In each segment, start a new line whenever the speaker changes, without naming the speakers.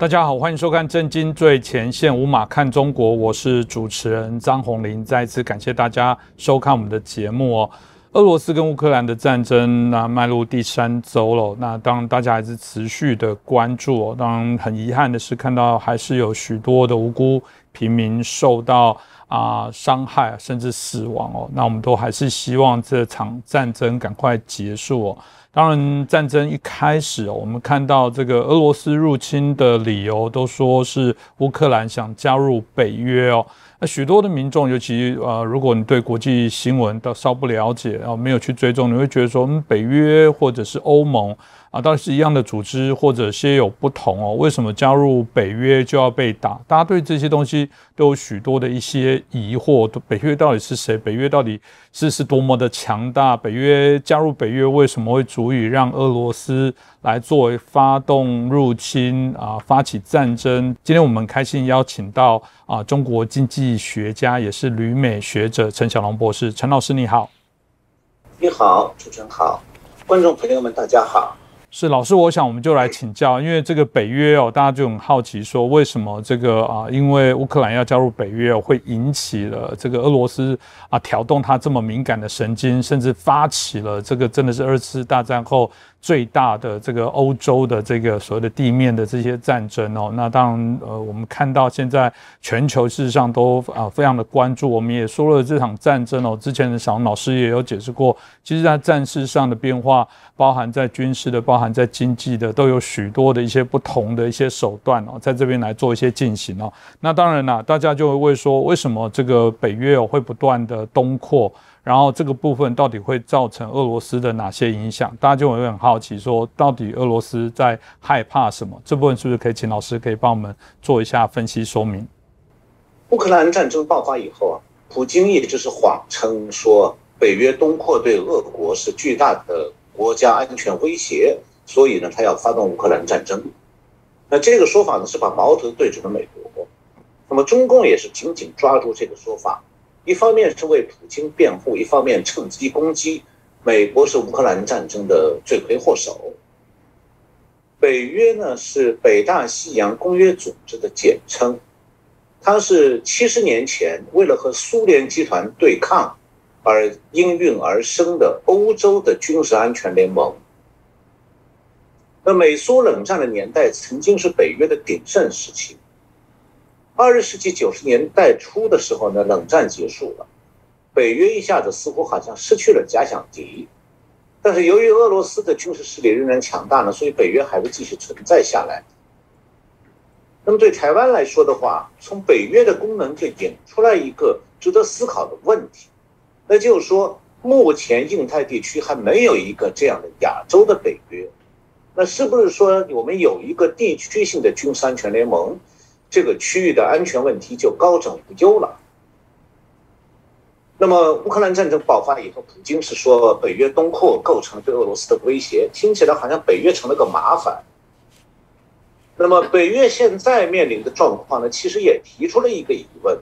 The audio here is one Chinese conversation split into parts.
大家好，欢迎收看《震惊最前线》，无马看中国，我是主持人张宏林。再次感谢大家收看我们的节目哦。俄罗斯跟乌克兰的战争那迈入第三周了，那当然大家还是持续的关注哦。当然很遗憾的是，看到还是有许多的无辜平民受到啊伤害，甚至死亡哦。那我们都还是希望这场战争赶快结束哦。当然，战争一开始，我们看到这个俄罗斯入侵的理由都说是乌克兰想加入北约哦。那许多的民众，尤其呃，如果你对国际新闻都稍不了解，然后没有去追踪，你会觉得说，嗯，北约或者是欧盟。啊，到底是一样的组织，或者些有不同哦？为什么加入北约就要被打？大家对这些东西都有许多的一些疑惑。北约到底是谁？北约到底是是多么的强大？北约加入北约为什么会足以让俄罗斯来作为发动入侵啊，发起战争？今天我们开心邀请到啊，中国经济学家也是旅美学者陈小龙博士。陈老师你好，
你好，主持人好，观众朋友们大家好。
是老师，我想我们就来请教，因为这个北约哦，大家就很好奇说，为什么这个啊，因为乌克兰要加入北约，会引起了这个俄罗斯啊挑动他这么敏感的神经，甚至发起了这个真的是二次大战后。最大的这个欧洲的这个所谓的地面的这些战争哦，那当然呃，我们看到现在全球事实上都啊非常的关注。我们也说了这场战争哦，之前的小老师也有解释过，其实在战事上的变化，包含在军事的，包含在经济的，都有许多的一些不同的一些手段哦，在这边来做一些进行哦。那当然啦，大家就会问说，为什么这个北约哦会不断的东扩？然后这个部分到底会造成俄罗斯的哪些影响？大家就会很好奇，说到底俄罗斯在害怕什么？这部分是不是可以请老师可以帮我们做一下分析说明？
乌克兰战争爆发以后啊，普京一直是谎称说北约东扩对俄国是巨大的国家安全威胁，所以呢他要发动乌克兰战争。那这个说法呢是把矛头对准了美国，那么中共也是紧紧抓住这个说法。一方面是为普京辩护，一方面趁机攻击美国是乌克兰战争的罪魁祸首。北约呢是北大西洋公约组织的简称，它是七十年前为了和苏联集团对抗而应运而生的欧洲的军事安全联盟。那美苏冷战的年代曾经是北约的鼎盛时期。二十世纪九十年代初的时候呢，冷战结束了，北约一下子似乎好像失去了假想敌，但是由于俄罗斯的军事势力仍然强大呢，所以北约还会继续存在下来。那么对台湾来说的话，从北约的功能就引出来一个值得思考的问题，那就是说，目前印太地区还没有一个这样的亚洲的北约，那是不是说我们有一个地区性的军事安全联盟？这个区域的安全问题就高枕无忧了。那么，乌克兰战争爆发以后，普京是说北约东扩构成对俄罗斯的威胁，听起来好像北约成了个麻烦。那么，北约现在面临的状况呢，其实也提出了一个疑问，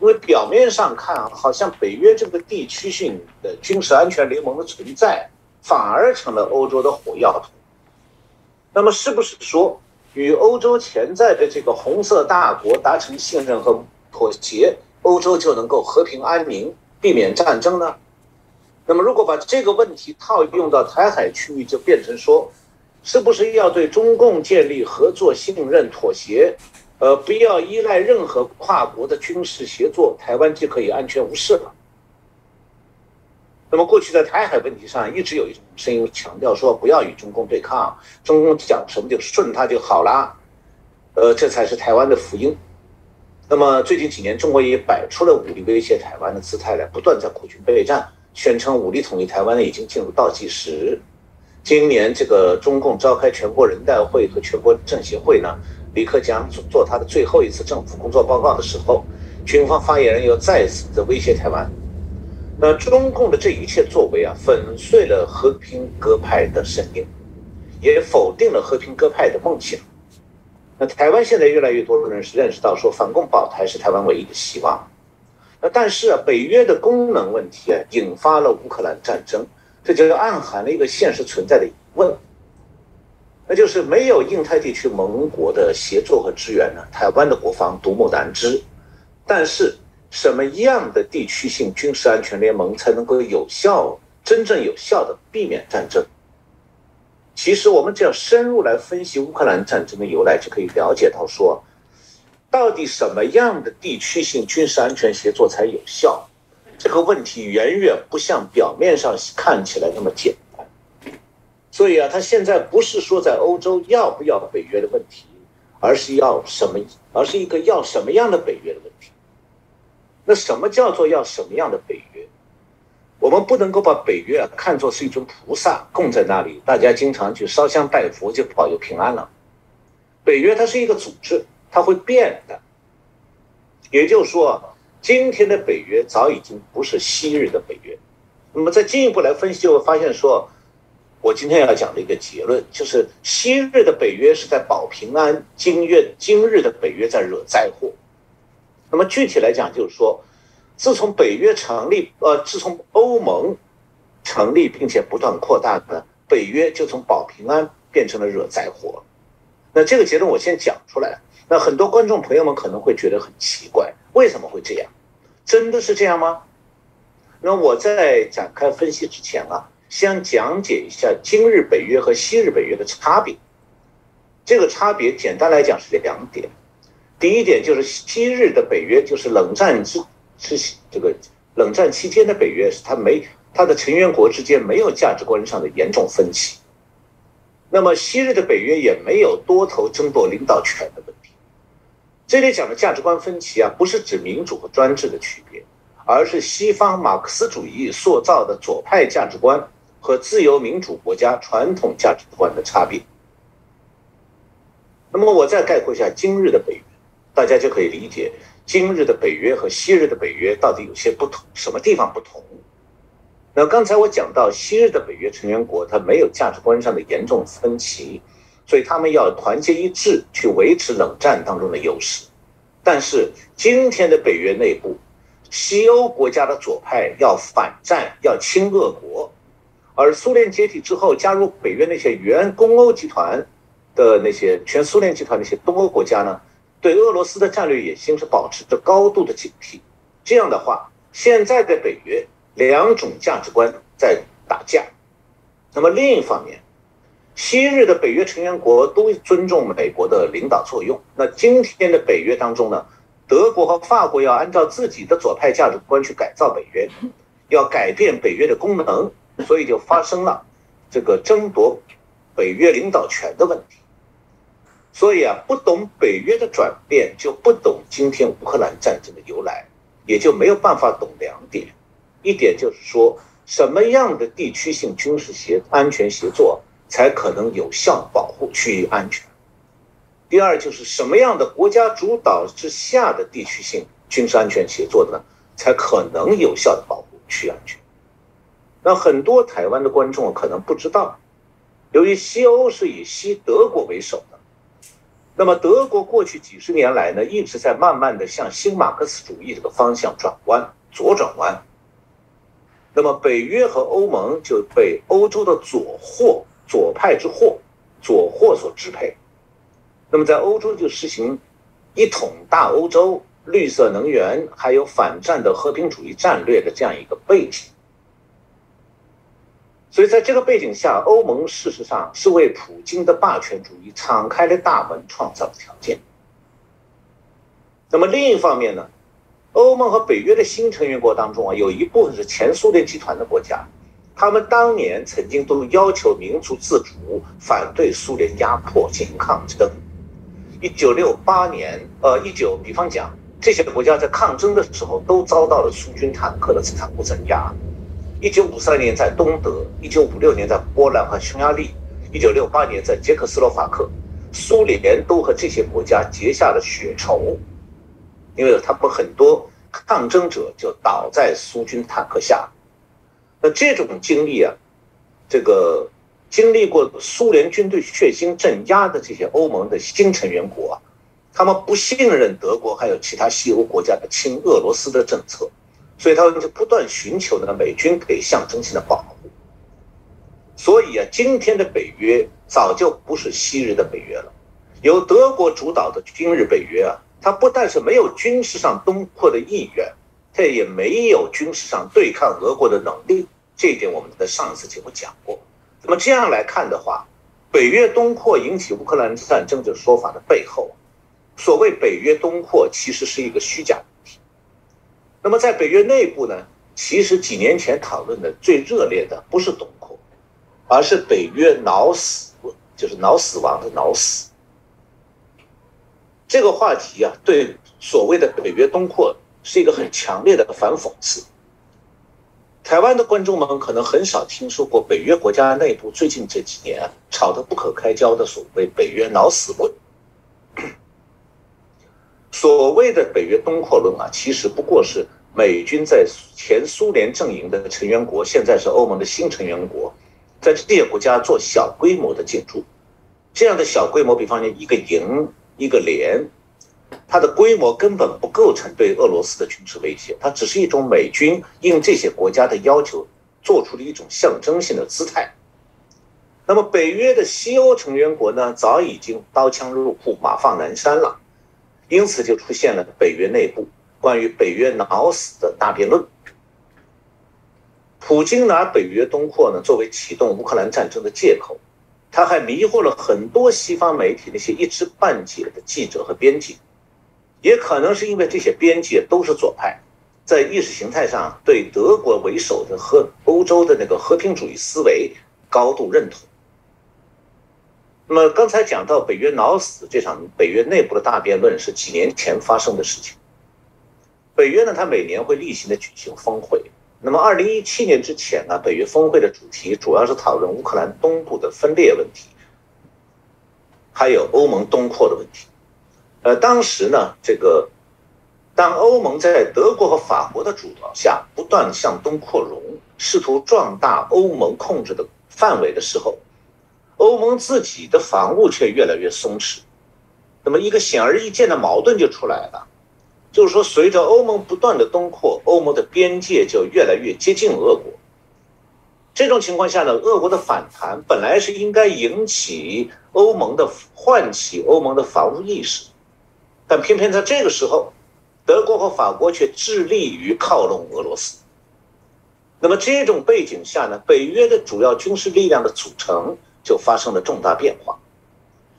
因为表面上看，好像北约这个地区性的军事安全联盟的存在，反而成了欧洲的火药桶。那么，是不是说？与欧洲潜在的这个红色大国达成信任和妥协，欧洲就能够和平安宁，避免战争呢？那么，如果把这个问题套用到台海区域，就变成说，是不是要对中共建立合作、信任、妥协？呃，不要依赖任何跨国的军事协作，台湾就可以安全无事了？那么，过去在台海问题上，一直有一种声音强调说，不要与中共对抗，中共讲什么就顺他就好了，呃，这才是台湾的福音。那么最近几年，中国也摆出了武力威胁台湾的姿态来，不断在苦军备战，宣称武力统一台湾呢已经进入倒计时。今年这个中共召开全国人代会和全国政协会呢，李克强做他的最后一次政府工作报告的时候，军方发言人又再次的威胁台湾。那中共的这一切作为啊，粉碎了和平鸽派的声音，也否定了和平鸽派的梦想。那台湾现在越来越多的人是认识到，说反共保台是台湾唯一的希望。那但是啊，北约的功能问题啊，引发了乌克兰战争，这就暗含了一个现实存在的疑问。那就是没有印太地区盟国的协作和支援呢，台湾的国防独木难支。但是，什么样的地区性军事安全联盟才能够有效、真正有效的避免战争？其实，我们只要深入来分析乌克兰战争的由来，就可以了解到说，到底什么样的地区性军事安全协作才有效？这个问题远远不像表面上看起来那么简单。所以啊，他现在不是说在欧洲要不要北约的问题，而是要什么，而是一个要什么样的北约的问题。那什么叫做要什么样的北约？我们不能够把北约啊看作是一尊菩萨供在那里，大家经常去烧香拜佛就保佑平安了。北约它是一个组织，它会变的。也就是说，今天的北约早已经不是昔日的北约。那么再进一步来分析，就会发现说，我今天要讲的一个结论就是，昔日的北约是在保平安，今月今日的北约在惹灾祸。那么具体来讲，就是说，自从北约成立，呃，自从欧盟成立并且不断扩大呢北约，就从保平安变成了惹灾祸。那这个结论我先讲出来，那很多观众朋友们可能会觉得很奇怪，为什么会这样？真的是这样吗？那我在展开分析之前啊，先讲解一下今日北约和昔日北约的差别。这个差别简单来讲是两点。第一点就是昔日的北约，就是冷战之之这个冷战期间的北约，是它没它的成员国之间没有价值观上的严重分歧。那么昔日的北约也没有多头争夺领导权的问题。这里讲的价值观分歧啊，不是指民主和专制的区别，而是西方马克思主义塑造的左派价值观和自由民主国家传统价值观的差别。那么我再概括一下今日的北约。大家就可以理解，今日的北约和昔日的北约到底有些不同，什么地方不同？那刚才我讲到，昔日的北约成员国它没有价值观上的严重分歧，所以他们要团结一致去维持冷战当中的优势。但是今天的北约内部，西欧国家的左派要反战，要亲俄国，而苏联解体之后加入北约那些原东欧集团的那些全苏联集团那些东欧国家呢？对俄罗斯的战略野心是保持着高度的警惕，这样的话，现在的北约两种价值观在打架。那么另一方面，昔日的北约成员国都尊重美国的领导作用。那今天的北约当中呢，德国和法国要按照自己的左派价值观去改造北约，要改变北约的功能，所以就发生了这个争夺北约领导权的问题。所以啊，不懂北约的转变，就不懂今天乌克兰战争的由来，也就没有办法懂两点。一点就是说，什么样的地区性军事协安全协作才可能有效保护区域安全？第二就是什么样的国家主导之下的地区性军事安全协作呢，才可能有效的保护区域安全？那很多台湾的观众可能不知道，由于西欧是以西德国为首的。那么，德国过去几十年来呢，一直在慢慢的向新马克思主义这个方向转弯，左转弯。那么，北约和欧盟就被欧洲的左货、左派之货、左货所支配。那么，在欧洲就实行一统大欧洲、绿色能源还有反战的和平主义战略的这样一个背景。所以，在这个背景下，欧盟事实上是为普京的霸权主义敞开了大门，创造了条件。那么另一方面呢，欧盟和北约的新成员国当中啊，有一部分是前苏联集团的国家，他们当年曾经都要求民族自主，反对苏联压迫，进行抗争。一九六八年，呃，一九，比方讲，这些国家在抗争的时候，都遭到了苏军坦克的残酷镇压。一九五三年在东德，一九五六年在波兰和匈牙利，一九六八年在捷克斯洛伐克，苏联都和这些国家结下了血仇，因为他们很多抗争者就倒在苏军坦克下。那这种经历啊，这个经历过苏联军队血腥镇压的这些欧盟的新成员国啊，他们不信任德国还有其他西欧国家的亲俄罗斯的政策。所以他们就不断寻求呢美军可以象征性的保护。所以啊，今天的北约早就不是昔日的北约了，由德国主导的今日北约啊，它不但是没有军事上东扩的意愿，它也没有军事上对抗俄国的能力。这一点我们在上一次节目讲过。那么这样来看的话，北约东扩引起乌克兰战争这说法的背后，所谓北约东扩其实是一个虚假。那么在北约内部呢，其实几年前讨论的最热烈的不是东扩，而是北约脑死，就是脑死亡的脑死。这个话题啊，对所谓的北约东扩是一个很强烈的反讽刺。台湾的观众们可能很少听说过北约国家内部最近这几年吵得不可开交的所谓北约脑死论。所谓的北约东扩论啊，其实不过是。美军在前苏联阵营的成员国，现在是欧盟的新成员国，在这些国家做小规模的进驻，这样的小规模，比方说一个营、一个连，它的规模根本不构成对俄罗斯的军事威胁，它只是一种美军应这些国家的要求做出的一种象征性的姿态。那么北约的西欧成员国呢，早已经刀枪入库、马放南山了，因此就出现了北约内部。关于北约脑死的大辩论，普京拿北约东扩呢作为启动乌克兰战争的借口，他还迷惑了很多西方媒体那些一知半解的记者和编辑，也可能是因为这些编辑都是左派，在意识形态上对德国为首的和欧洲的那个和平主义思维高度认同。那么刚才讲到北约脑死这场北约内部的大辩论是几年前发生的事情。北约呢，它每年会例行的举行峰会。那么，二零一七年之前呢，北约峰会的主题主要是讨论乌克兰东部的分裂问题，还有欧盟东扩的问题。呃，当时呢，这个当欧盟在德国和法国的主导下不断向东扩容，试图壮大欧盟控制的范围的时候，欧盟自己的防务却越来越松弛。那么，一个显而易见的矛盾就出来了。就是说，随着欧盟不断的东扩，欧盟的边界就越来越接近俄国。这种情况下呢，俄国的反弹本来是应该引起欧盟的唤起欧盟的防务意识，但偏偏在这个时候，德国和法国却致力于靠拢俄罗斯。那么这种背景下呢，北约的主要军事力量的组成就发生了重大变化，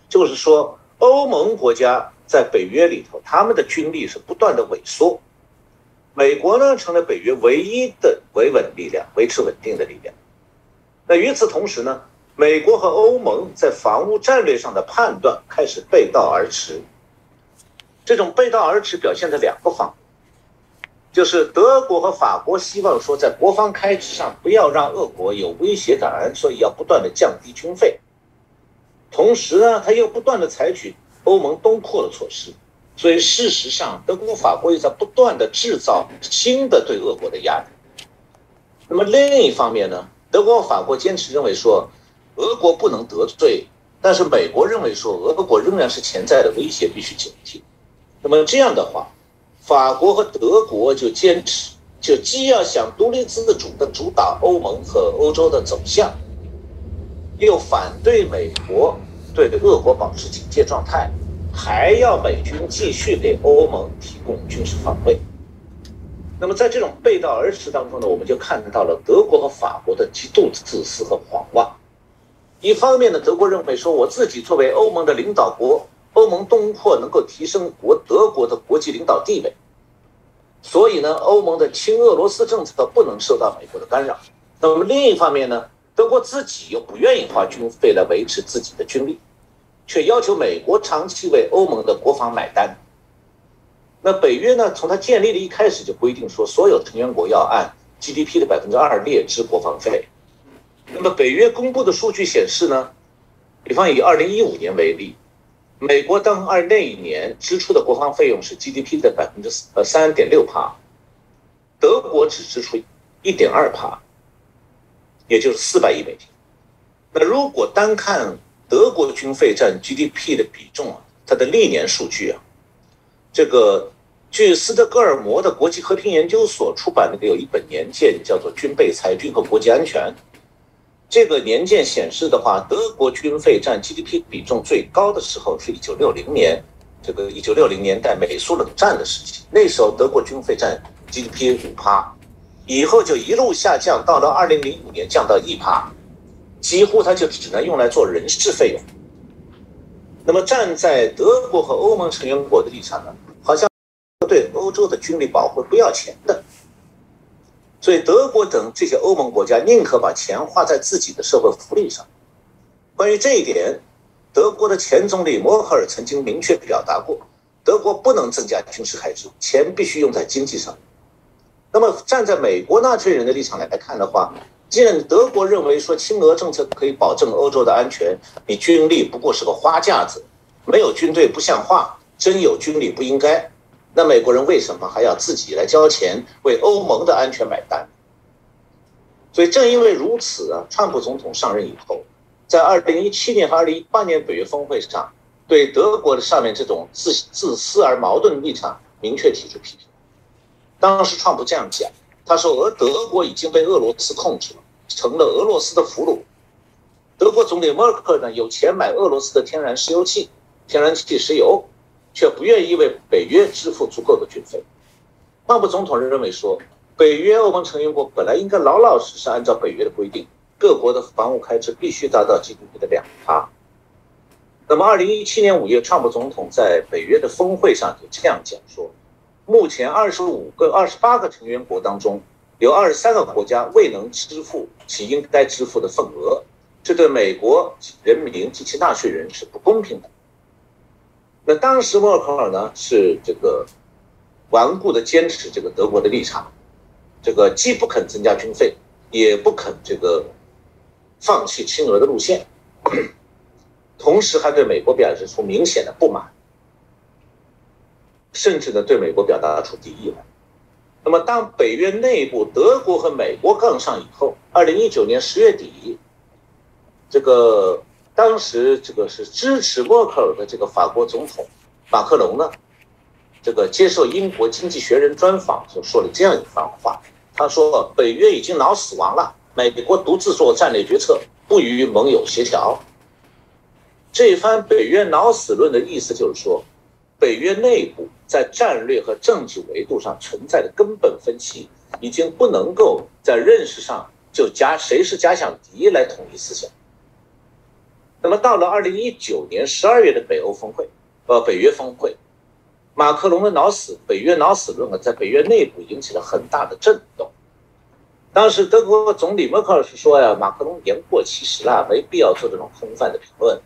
就是说，欧盟国家。在北约里头，他们的军力是不断的萎缩。美国呢，成了北约唯一的维稳力量，维持稳定的力量。那与此同时呢，美国和欧盟在防务战略上的判断开始背道而驰。这种背道而驰表现在两个方面，就是德国和法国希望说，在国防开支上不要让俄国有威胁感，所以要不断的降低军费。同时呢，他又不断的采取。欧盟东扩的措施，所以事实上，德国、法国也在不断的制造新的对俄国的压力。那么另一方面呢，德国、法国坚持认为说，俄国不能得罪，但是美国认为说，俄国仍然是潜在的威胁，必须警惕。那么这样的话，法国和德国就坚持，就既要想独立自主的主导欧盟和欧洲的走向，又反对美国。对俄国保持警戒状态，还要美军继续给欧盟提供军事防卫。那么在这种背道而驰当中呢，我们就看到了德国和法国的极度自私和狂妄。一方面呢，德国认为说我自己作为欧盟的领导国，欧盟东扩能够提升国德国的国际领导地位，所以呢，欧盟的亲俄罗斯政策不能受到美国的干扰。那么另一方面呢，德国自己又不愿意花军费来维持自己的军力。却要求美国长期为欧盟的国防买单。那北约呢？从它建立的一开始就规定说，所有成员国要按 GDP 的百分之二列支国防费。那么北约公布的数据显示呢，比方以二零一五年为例，美国当二那一年支出的国防费用是 GDP 的百分之呃三点六帕，德国只支出一点二帕，也就是四百亿美金。那如果单看，德国军费占 GDP 的比重啊，它的历年数据啊，这个据斯德哥尔摩的国际和平研究所出版的有一本年鉴，叫做《军备、裁军和国际安全》。这个年鉴显示的话，德国军费占 GDP 比重最高的时候是一九六零年，这个一九六零年代美苏冷战的时期，那时候德国军费占 GDP 五趴，以后就一路下降，到了二零零五年降到一趴，几乎它就只能用来做人事费用。那么站在德国和欧盟成员国的立场呢，好像对欧洲的军力保护不要钱的。所以，德国等这些欧盟国家宁可把钱花在自己的社会福利上。关于这一点，德国的前总理默克尔曾经明确表达过：德国不能增加军事开支，钱必须用在经济上。那么，站在美国纳税人的立场来看的话，既然德国认为说亲俄政策可以保证欧洲的安全，你军力不过是个花架子，没有军队不像话，真有军力不应该。那美国人为什么还要自己来交钱为欧盟的安全买单？所以正因为如此啊，川普总统上任以后，在二零一七年和二零一八年北约峰会上，对德国的上面这种自自私而矛盾的立场明确提出批评。当时川普这样讲，他说：“俄德国已经被俄罗斯控制了，成了俄罗斯的俘虏。德国总理默克尔呢，有钱买俄罗斯的天然石油气、天然气、石油。”却不愿意为北约支付足够的军费。川普总统认为说，北约欧盟成员国本来应该老老实实按照北约的规定，各国的防务开支必须达到 GDP 的两趴。那么，二零一七年五月，川普总统在北约的峰会上就这样讲说：，目前二十五个、二十八个成员国当中，有二十三个国家未能支付其应该支付的份额，这对美国人民及其纳税人是不公平的。那当时默克尔呢是这个顽固的坚持这个德国的立场，这个既不肯增加军费，也不肯这个放弃亲俄的路线，同时还对美国表示出明显的不满，甚至呢对美国表达出敌意来。那么当北约内部德国和美国杠上以后，二零一九年十月底，这个。当时这个是支持默克尔的这个法国总统马克龙呢，这个接受英国经济学人专访就说了这样一番话，他说北约已经脑死亡了，美国独自做战略决策，不与盟友协调。这一番北约脑死论的意思就是说，北约内部在战略和政治维度上存在的根本分歧，已经不能够在认识上就假谁是假想敌来统一思想。那么到了二零一九年十二月的北欧峰会，呃，北约峰会，马克龙的脑死北约脑死论啊，在北约内部引起了很大的震动。当时德国总理默克尔是说呀，马克龙言过其实了，没必要做这种空泛的评论。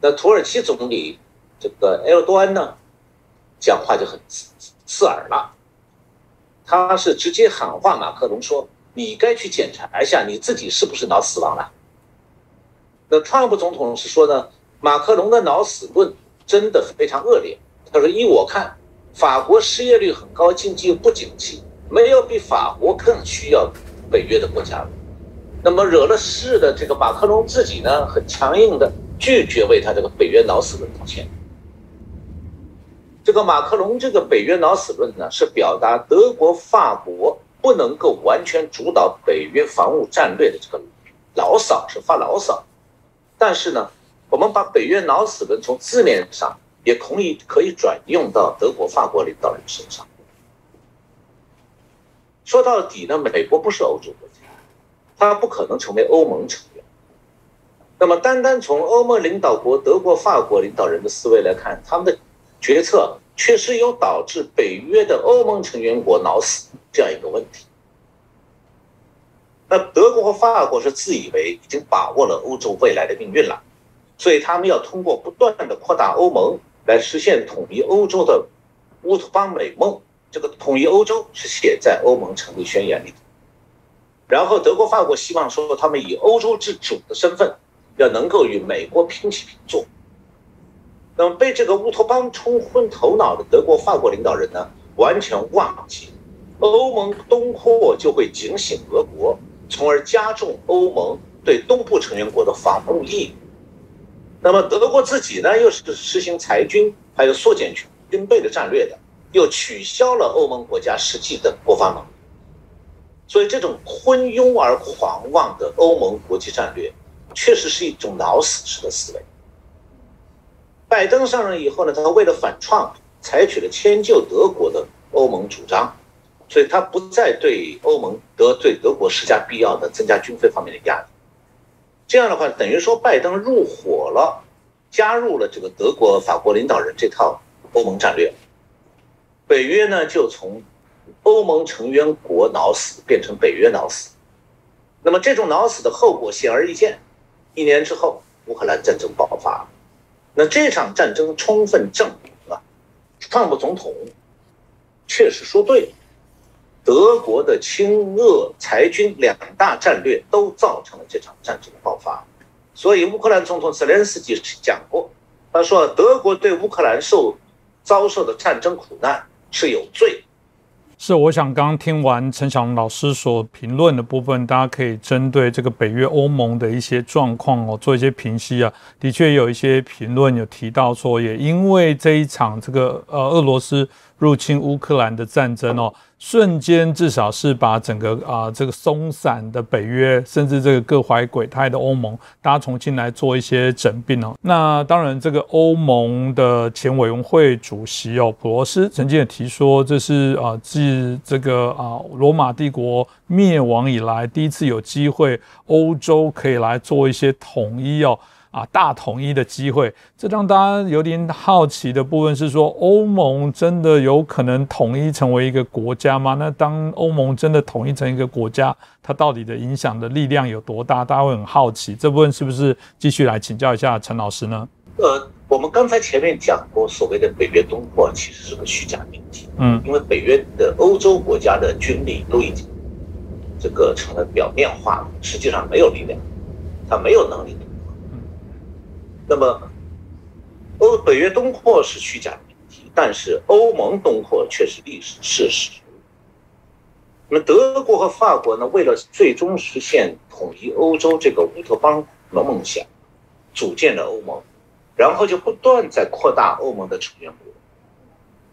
那土耳其总理这个埃尔多安呢，讲话就很刺刺耳了，他是直接喊话马克龙说：“你该去检查一下你自己是不是脑死亡了。”那川普总统是说呢，马克龙的脑死论真的非常恶劣。他说：“依我看，法国失业率很高，经济又不景气，没有比法国更需要北约的国家了。那么惹了事的这个马克龙自己呢，很强硬的拒绝为他这个北约脑死论道歉。这个马克龙这个北约脑死论呢，是表达德国、法国不能够完全主导北约防务战略的这个牢骚，是发牢骚。”但是呢，我们把北约脑死论从字面上也可以可以转用到德国、法国领导人身上。说到底呢，美国不是欧洲国家，它不可能成为欧盟成员。那么，单单从欧盟领导国德国、法国领导人的思维来看，他们的决策确实有导致北约的欧盟成员国脑死这样一个问题。那德国和法国是自以为已经把握了欧洲未来的命运了，所以他们要通过不断的扩大欧盟来实现统一欧洲的乌托邦美梦。这个统一欧洲是写在欧盟成立宣言里的。然后德国、法国希望说，他们以欧洲之主的身份，要能够与美国平起平坐。那么被这个乌托邦冲昏头脑的德国、法国领导人呢，完全忘记欧盟东扩就会警醒俄国。从而加重欧盟对东部成员国的防务义务。那么德国自己呢，又是实行裁军，还有缩减军备的战略的，又取消了欧盟国家实际的国防能力。所以这种昏庸而狂妄的欧盟国际战略，确实是一种脑死式的思维。拜登上任以后呢，他为了反创，采取了迁就德国的欧盟主张，所以他不再对欧盟德对德国施加必要的增加军费方面的压力。这样的话，等于说拜登入伙了，加入了这个德国、法国领导人这套欧盟战略。北约呢，就从欧盟成员国脑死变成北约脑死。那么这种脑死的后果显而易见，一年之后，乌克兰战争爆发。那这场战争充分证明了，特朗普总统确实说对了，德国的亲俄裁军两大战略都造成了这场战争的爆发。所以乌克兰总统泽连斯基讲过，他说德国对乌克兰受遭受的战争苦难是有罪。
是，我想刚听完陈晓龙老师所评论的部分，大家可以针对这个北约欧盟的一些状况哦，做一些评析啊。的确有一些评论有提到说，也因为这一场这个呃俄罗斯。入侵乌克兰的战争哦，瞬间至少是把整个啊这个松散的北约，甚至这个各怀鬼胎的欧盟，大家重新来做一些整并哦。那当然，这个欧盟的前委员会主席哦普罗斯曾经也提说，这是啊自这个啊罗马帝国灭亡以来第一次有机会，欧洲可以来做一些统一哦。啊，大统一的机会，这让大家有点好奇的部分是说，欧盟真的有可能统一成为一个国家吗？那当欧盟真的统一成一个国家，它到底的影响的力量有多大？大家会很好奇。这部分是不是继续来请教一下陈老师呢？
呃，我们刚才前面讲过，所谓的北约东扩其实是个虚假命题。嗯，因为北约的欧洲国家的军力都已经这个成了表面化了，实际上没有力量，它没有能力。那么，欧北约东扩是虚假命题，但是欧盟东扩却是历史事实。那么德国和法国呢？为了最终实现统一欧洲这个乌托邦的梦想，组建了欧盟，然后就不断在扩大欧盟的成员国。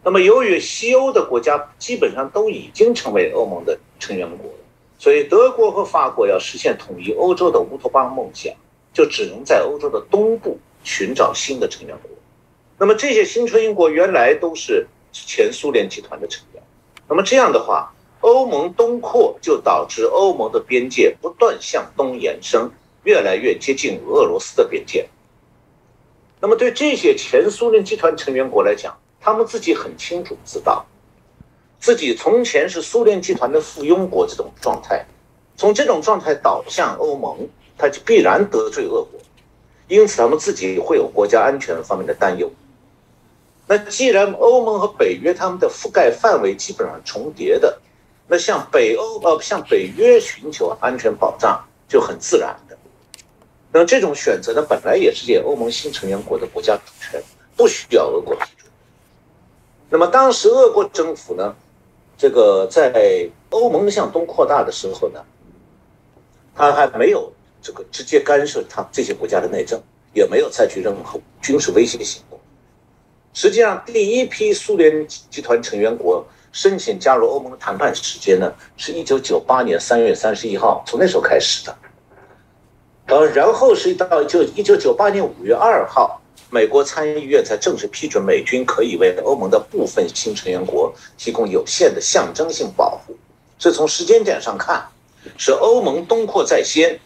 那么由于西欧的国家基本上都已经成为欧盟的成员国，所以德国和法国要实现统一欧洲的乌托邦梦想。就只能在欧洲的东部寻找新的成员国。那么这些新成员国原来都是前苏联集团的成员。那么这样的话，欧盟东扩就导致欧盟的边界不断向东延伸，越来越接近俄罗斯的边界。那么对这些前苏联集团成员国来讲，他们自己很清楚知道，自己从前是苏联集团的附庸国这种状态，从这种状态导向欧盟。他就必然得罪俄国，因此他们自己会有国家安全方面的担忧。那既然欧盟和北约他们的覆盖范围基本上重叠的，那向北欧呃向北约寻求安全保障就很自然的。那这种选择呢，本来也是给欧盟新成员国的国家主权，不需要俄国批准。那么当时俄国政府呢，这个在欧盟向东扩大的时候呢，他还没有。这个直接干涉他这些国家的内政，也没有采取任何军事威胁行动。实际上，第一批苏联集团成员国申请加入欧盟的谈判时间呢，是一九九八年三月三十一号，从那时候开始的。呃，然后是到就一九九八年五月二号，美国参议院才正式批准美军可以为欧盟的部分新成员国提供有限的象征性保护。所以从时间点上看，是欧盟东扩在先。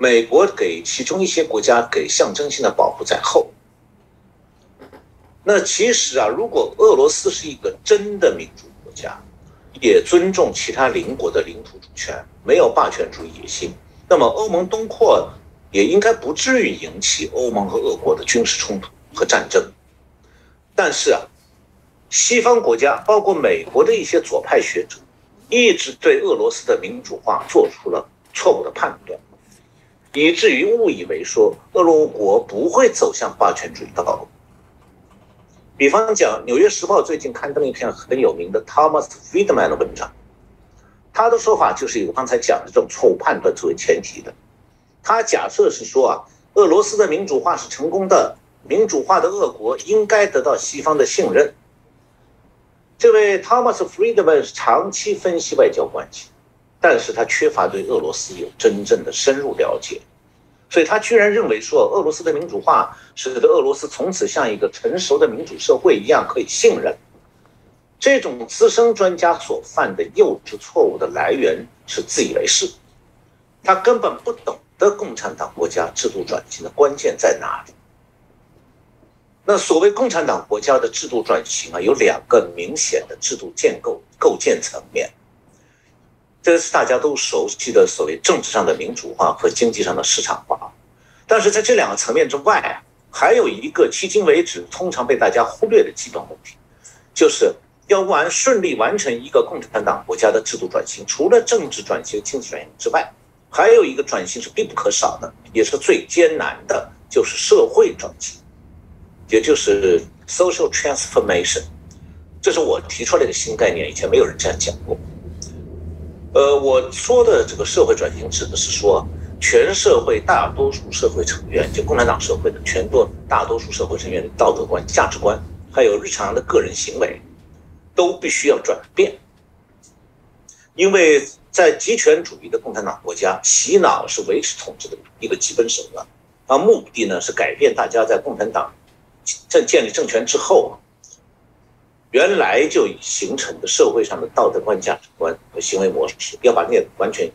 美国给其中一些国家给象征性的保护在后。那其实啊，如果俄罗斯是一个真的民主国家，也尊重其他邻国的领土主权，没有霸权主义野心，那么欧盟东扩也应该不至于引起欧盟和俄国的军事冲突和战争。但是啊，西方国家包括美国的一些左派学者，一直对俄罗斯的民主化做出了错误的判断。以至于误以为说俄罗国不会走向霸权主义的道路。比方讲，《纽约时报》最近刊登了一篇很有名的 Thomas Friedman 的文章，他的说法就是以刚才讲的这种错误判断作为前提的。他假设是说啊，俄罗斯的民主化是成功的，民主化的俄国应该得到西方的信任。这位 Thomas Friedman 长期分析外交关系，但是他缺乏对俄罗斯有真正的深入了解，所以他居然认为说俄罗斯的民主化使得俄罗斯从此像一个成熟的民主社会一样可以信任。这种资深专家所犯的幼稚错误的来源是自以为是，他根本不懂得共产党国家制度转型的关键在哪里。那所谓共产党国家的制度转型啊，有两个明显的制度建构构建层面，这是大家都熟悉的所谓政治上的民主化和经济上的市场化。但是在这两个层面之外，还有一个迄今为止通常被大家忽略的基本问题，就是要完顺利完成一个共产党国家的制度转型，除了政治转型、经济转型之外，还有一个转型是必不可少的，也是最艰难的，就是社会转型。也就是 social transformation，这是我提出来的新概念，以前没有人这样讲过。呃，我说的这个社会转型指的是说，全社会大多数社会成员，就共产党社会的全多大多数社会成员的道德观、价值观，还有日常的个人行为，都必须要转变。因为在极权主义的共产党国家，洗脑是维持统治的一个基本手段，而目的呢是改变大家在共产党。在建立政权之后，原来就已形成的社会上的道德观、价值观和行为模式，要把那个完全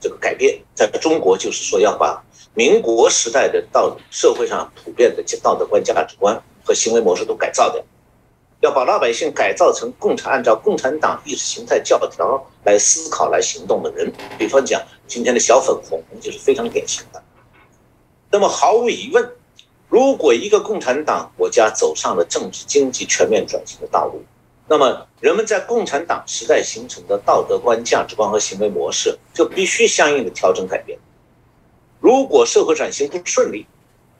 这个改变。在中国，就是说要把民国时代的道社会上普遍的道德观、价值观和行为模式都改造掉，要把老百姓改造成共产按照共产党意识形态教条来思考、来行动的人。比方讲，今天的小粉红就是非常典型的。那么毫无疑问。如果一个共产党国家走上了政治经济全面转型的道路，那么人们在共产党时代形成的道德观、价值观和行为模式就必须相应的调整改变。如果社会转型不顺利，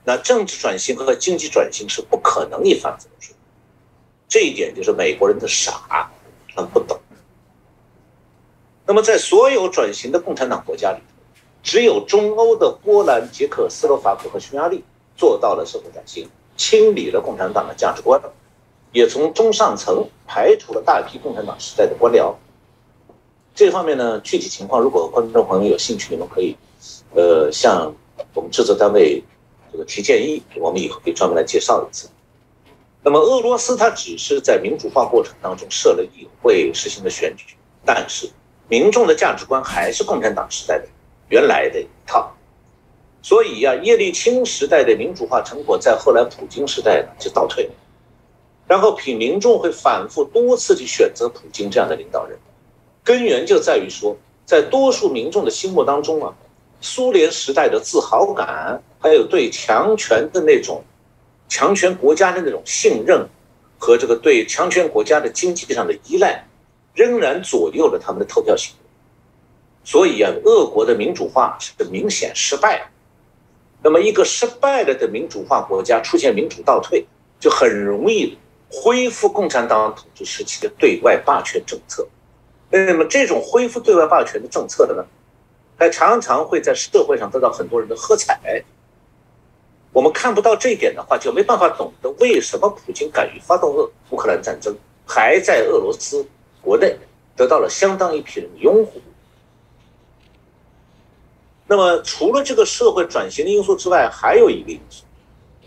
那政治转型和经济转型是不可能一帆风顺。这一点就是美国人的傻，他们不懂。那么在所有转型的共产党国家里，只有中欧的波兰、捷克斯洛伐克和匈牙利。做到了社会转型，清理了共产党的价值观，也从中上层排除了大批共产党时代的官僚。这方面呢，具体情况如果观众朋友有兴趣，你们可以，呃，向我们制作单位这个提建议，我们以后可以专门来介绍一次。那么，俄罗斯它只是在民主化过程当中设了议会，实行了选举，但是民众的价值观还是共产党时代的原来的一套。所以呀，叶利钦时代的民主化成果，在后来普京时代就倒退了。然后，品民众会反复多次去选择普京这样的领导人，根源就在于说，在多数民众的心目当中啊，苏联时代的自豪感，还有对强权的那种强权国家的那种信任，和这个对强权国家的经济上的依赖，仍然左右了他们的投票行为。所以啊，俄国的民主化是明显失败。那么，一个失败了的民主化国家出现民主倒退，就很容易恢复共产党统治时期的对外霸权政策。那么，这种恢复对外霸权的政策的呢，还常常会在社会上得到很多人的喝彩。我们看不到这一点的话，就没办法懂得为什么普京敢于发动俄乌克兰战争，还在俄罗斯国内得到了相当一批人的拥护。那么，除了这个社会转型的因素之外，还有一个因素，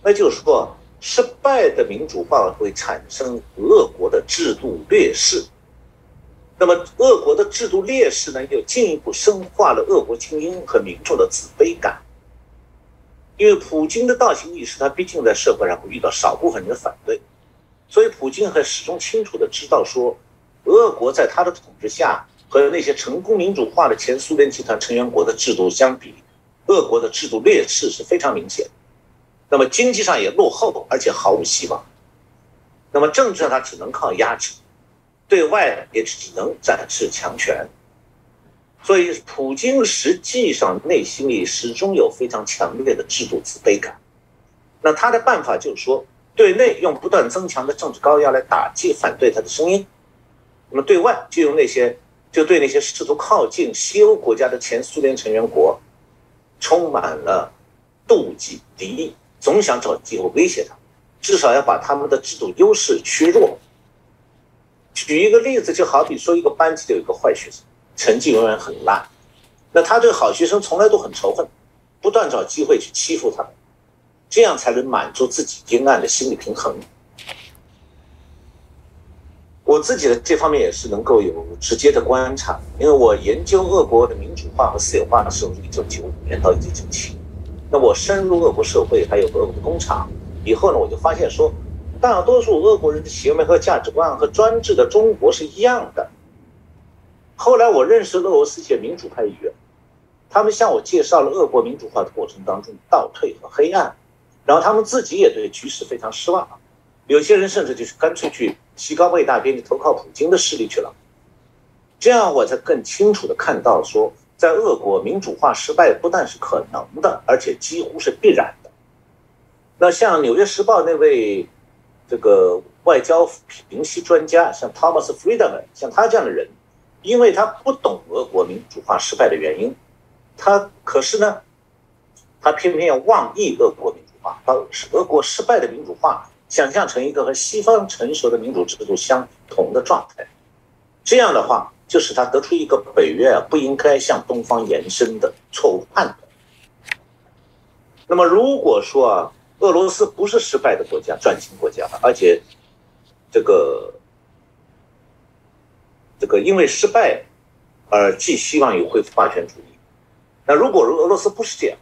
那就是说，失败的民主化会产生俄国的制度劣势。那么，俄国的制度劣势呢，又进一步深化了俄国精英和民众的自卑感。因为普京的倒行逆施，他毕竟在社会上会遇到少部分人的反对，所以普京还始终清楚的知道说，俄国在他的统治下。和那些成功民主化的前苏联集团成员国的制度相比，俄国的制度劣势是非常明显。那么经济上也落后，而且毫无希望。那么政治上他只能靠压制，对外也只能展示强权。所以普京实际上内心里始终有非常强烈的制度自卑感。那他的办法就是说，对内用不断增强的政治高压来打击反对他的声音，那么对外就用那些。就对那些试图靠近西欧国家的前苏联成员国，充满了妒忌敌意，总想找机会威胁他，至少要把他们的制度优势削弱。举一个例子，就好比说一个班级里有一个坏学生，成绩永远很烂。那他对好学生从来都很仇恨，不断找机会去欺负他们，这样才能满足自己阴暗的心理平衡。我自己的这方面也是能够有直接的观察，因为我研究俄国的民主化和私有化的时候是一九九五年到一九九七，那我深入俄国社会，还有俄国的工厂以后呢，我就发现说，大多数俄国人的行为和价值观和专制的中国是一样的。后来我认识俄罗斯一些民主派议员，他们向我介绍了俄国民主化的过程当中倒退和黑暗，然后他们自己也对局势非常失望，有些人甚至就是干脆去。西高卫大边去投靠普京的势力去了，这样我才更清楚的看到说，在俄国民主化失败不但是可能的，而且几乎是必然的。那像《纽约时报》那位这个外交评析专家，像 Thomas Friedman，像他这样的人，因为他不懂俄国民主化失败的原因，他可是呢，他偏偏要妄议俄国民主化，把俄国失败的民主化。想象成一个和西方成熟的民主制度相同的状态，这样的话，就使他得出一个北约啊不应该向东方延伸的错误判断。那么，如果说啊，俄罗斯不是失败的国家、转型国家，而且这个这个因为失败而寄希望于恢复霸权主义，那如果俄罗斯不是这样，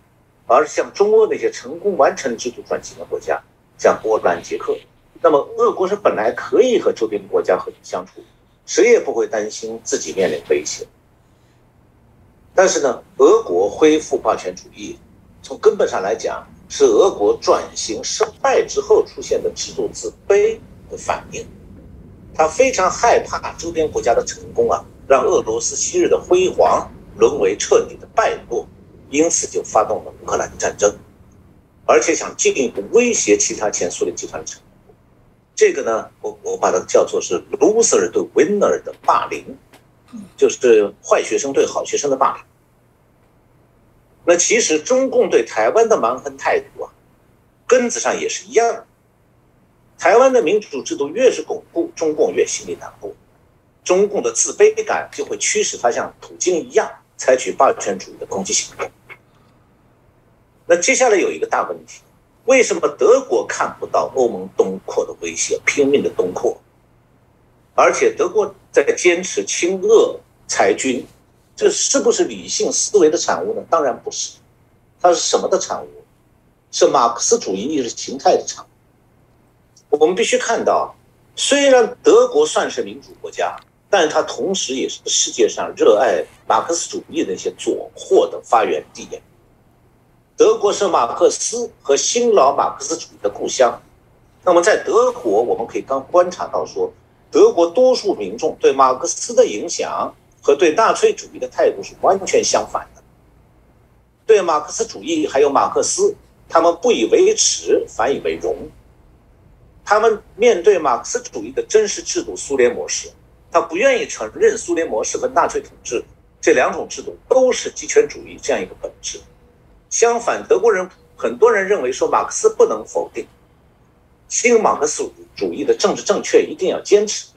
而是像中欧那些成功完成制度转型的国家，像波兰、捷克，那么俄国是本来可以和周边国家和平相处，谁也不会担心自己面临威胁。但是呢，俄国恢复霸权主义，从根本上来讲，是俄国转型失败之后出现的制度自卑的反应。他非常害怕周边国家的成功啊，让俄罗斯昔日的辉煌沦为彻底的败落，因此就发动了乌克兰战争。而且想进一步威胁其他前苏联集团的成功，这个呢，我我把它叫做是 loser 对 winner 的霸凌，就是坏学生对好学生的霸凌。那其实中共对台湾的蛮横态度啊，根子上也是一样的。台湾的民主制度越是巩固，中共越心里难过，中共的自卑感就会驱使他像普京一样采取霸权主义的攻击行动。那接下来有一个大问题，为什么德国看不到欧盟东扩的威胁，拼命的东扩，而且德国在坚持亲俄裁军，这是不是理性思维的产物呢？当然不是，它是什么的产物？是马克思主义意识形态的产物。我们必须看到，虽然德国算是民主国家，但它同时也是世界上热爱马克思主义的那些左货的发源地。德国是马克思和新老马克思主义的故乡。那么，在德国，我们可以刚观察到，说德国多数民众对马克思的影响和对纳粹主义的态度是完全相反的。对马克思主义还有马克思，他们不以为耻，反以为荣。他们面对马克思主义的真实制度——苏联模式，他不愿意承认苏联模式和纳粹统治这两种制度都是极权主义这样一个本质。相反，德国人很多人认为说马克思不能否定，新马克思主义的政治正确一定要坚持。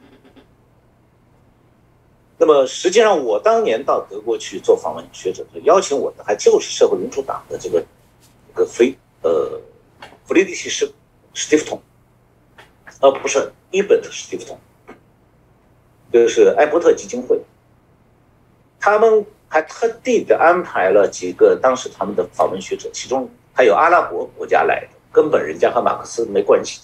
那么实际上，我当年到德国去做访问学者，邀请我的还就是社会民主党的这个一个非呃弗里迪希施史蒂夫通，而不是伊本特史蒂夫通，就是艾伯特基金会，他们。还特地的安排了几个当时他们的访问学者，其中还有阿拉伯国家来的，根本人家和马克思没关系。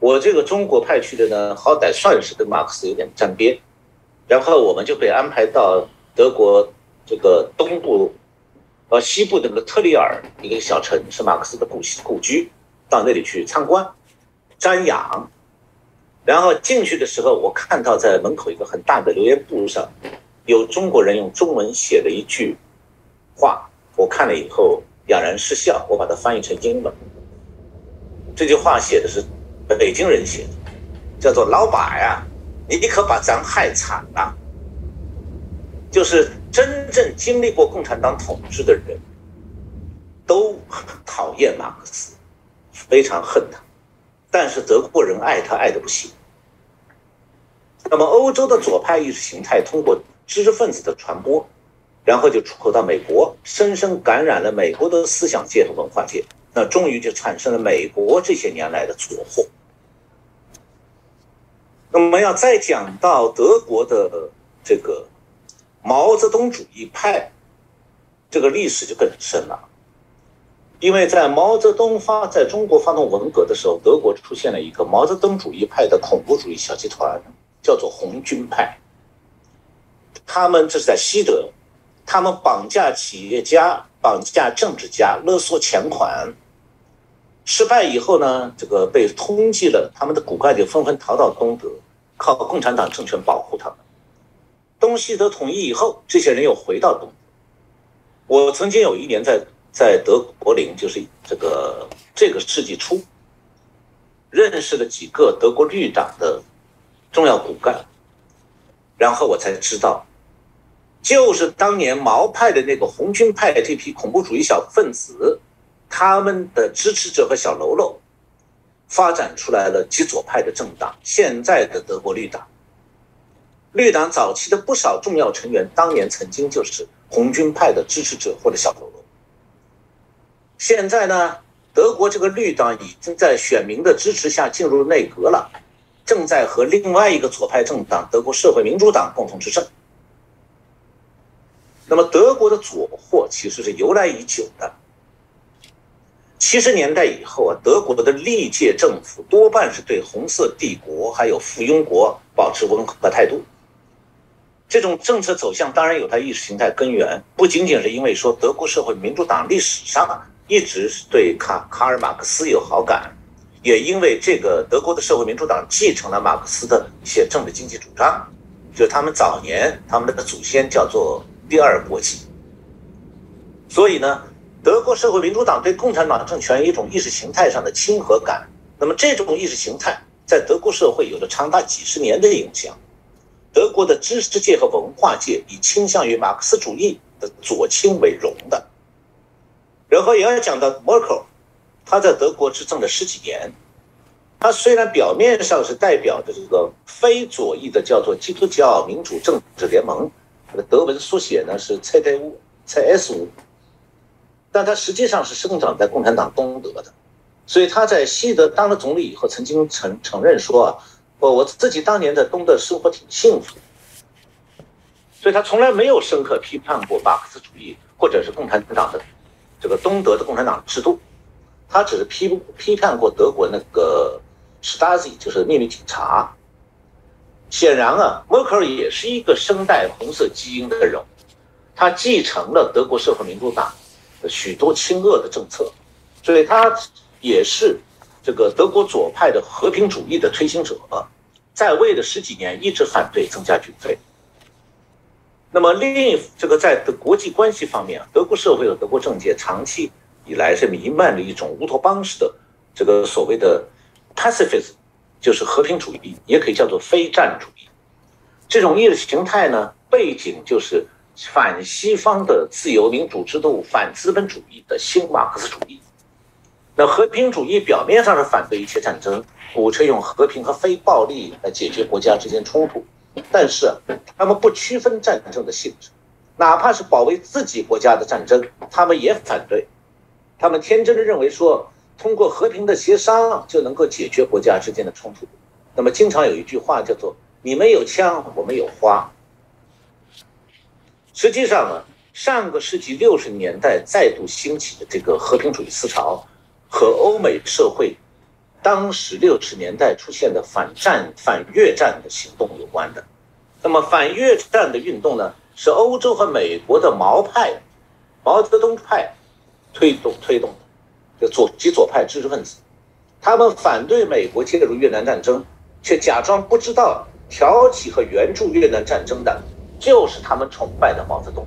我这个中国派去的呢，好歹算是跟马克思有点沾边。然后我们就被安排到德国这个东部，呃西部那个特里尔一个小城，是马克思的故故居，到那里去参观、瞻仰。然后进去的时候，我看到在门口一个很大的留言簿上。有中国人用中文写的一句话，我看了以后哑然失笑。我把它翻译成英文。这句话写的是北京人写的，叫做“老板呀，你可把咱害惨了。”就是真正经历过共产党统治的人都讨厌马克思，非常恨他，但是德国人爱他爱的不行。那么欧洲的左派意识形态通过。知识分子的传播，然后就出口到美国，深深感染了美国的思想界和文化界，那终于就产生了美国这些年来的左祸。那么要再讲到德国的这个毛泽东主义派，这个历史就更深了。因为在毛泽东发在中国发动文革的时候，德国出现了一个毛泽东主义派的恐怖主义小集团，叫做红军派。他们这是在西德，他们绑架企业家、绑架政治家、勒索钱款。失败以后呢，这个被通缉了，他们的骨干就纷纷逃到东德，靠共产党政权保护他们。东西德统一以后，这些人又回到东德。我曾经有一年在。在德国柏林，就是这个这个世纪初，认识了几个德国绿党的重要骨干，然后我才知道，就是当年毛派的那个红军派这批恐怖主义小分子，他们的支持者和小喽啰，发展出来了极左派的政党，现在的德国绿党。绿党早期的不少重要成员，当年曾经就是红军派的支持者或者小喽啰。现在呢，德国这个绿党已经在选民的支持下进入内阁了，正在和另外一个左派政党德国社会民主党共同执政。那么，德国的左祸其实是由来已久的。七十年代以后啊，德国的历届政府多半是对红色帝国还有附庸国保持温和态度。这种政策走向当然有它意识形态根源，不仅仅是因为说德国社会民主党历史上。一直是对卡卡尔马克思有好感，也因为这个德国的社会民主党继承了马克思的一些政治经济主张，就他们早年他们那个祖先叫做第二国际，所以呢，德国社会民主党对共产党政权有一种意识形态上的亲和感。那么这种意识形态在德国社会有着长达几十年的影响，德国的知识界和文化界以倾向于马克思主义的左倾为荣的。然后也要讲到默克尔，他在德国执政了十几年，他虽然表面上是代表着这个非左翼的叫做基督教民主政治联盟，德文缩写呢是 CDU，CSU，但他实际上是生长在共产党东德的，所以他在西德当了总理以后，曾经承承认说啊，我我自己当年在东德生活挺幸福，所以他从来没有深刻批判过马克思主义或者是共产党的。这个东德的共产党制度，他只是批批判过德国那个 Stasi，就是秘密警察。显然啊，默克尔也是一个声带红色基因的人，他继承了德国社会民主党的许多亲俄的政策，所以他也是这个德国左派的和平主义的推行者，在位的十几年一直反对增加军费。那么，另一这个在的国际关系方面啊，德国社会和德国政界长期以来是弥漫着一种乌托邦式的这个所谓的 pacifism，就是和平主义，也可以叫做非战主义。这种意识形态呢，背景就是反西方的自由民主制度、反资本主义的新马克思主义。那和平主义表面上是反对一切战争，鼓吹用和平和非暴力来解决国家之间冲突。但是他们不区分战争的性质，哪怕是保卫自己国家的战争，他们也反对。他们天真的认为说，通过和平的协商就能够解决国家之间的冲突。那么经常有一句话叫做“你们有枪，我们有花”。实际上呢，上个世纪六十年代再度兴起的这个和平主义思潮，和欧美社会。当时六十年代出现的反战、反越战的行动有关的，那么反越战的运动呢，是欧洲和美国的毛派、毛泽东派推动推动的，就左极左派知识分子，他们反对美国介入越南战争，却假装不知道挑起和援助越南战争的就是他们崇拜的毛泽东。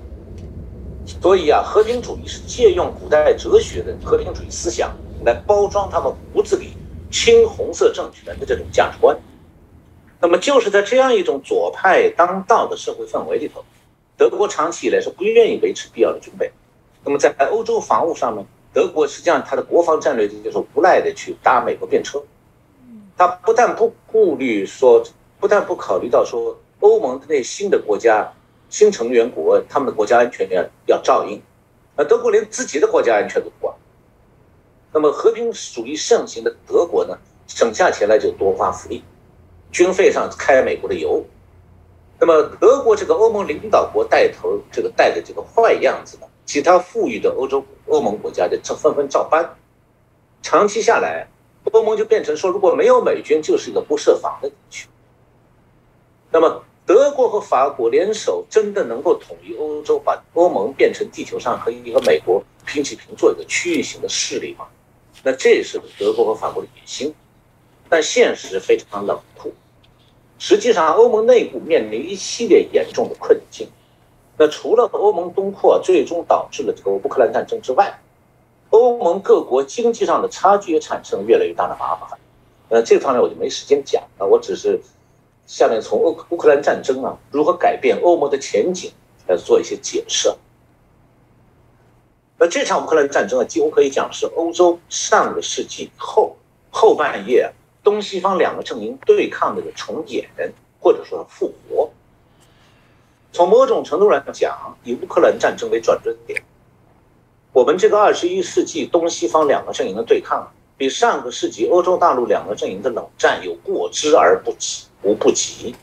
所以啊，和平主义是借用古代哲学的和平主义思想来包装他们骨子里。亲红色政权的这种价值观，那么就是在这样一种左派当道的社会氛围里头，德国长期以来是不愿意维持必要的军备。那么在欧洲防务上呢，德国实际上它的国防战略就是无赖的去搭美国便车。他不但不顾虑说，不但不考虑到说欧盟的那新的国家新成员国他们的国家安全要要照应，那德国连自己的国家安全都不管，那么和平主义盛行的德国呢，省下钱来就多发福利，军费上开美国的油，那么德国这个欧盟领导国带头这个带的这个坏样子呢，其他富裕的欧洲欧盟国家就纷纷照搬，长期下来，欧盟就变成说，如果没有美军，就是一个不设防的地区，那么。德国和法国联手，真的能够统一欧洲，把欧盟变成地球上和一个美国平起平坐一个区域性的势力吗？那这是德国和法国的野心，但现实非常冷酷。实际上，欧盟内部面临一系列严重的困境。那除了欧盟东扩最终导致了这个乌克兰战争之外，欧盟各国经济上的差距也产生越来越大的麻烦。呃，这方面我就没时间讲了，我只是。下面从乌乌克兰战争啊如何改变欧盟的前景来做一些解释。那这场乌克兰战争啊，几乎可以讲是欧洲上个世纪后后半叶东西方两个阵营对抗的个重演，或者说复活。从某种程度上讲，以乌克兰战争为转折点，我们这个二十一世纪东西方两个阵营的对抗，比上个世纪欧洲大陆两个阵营的冷战有过之而不及。无不及。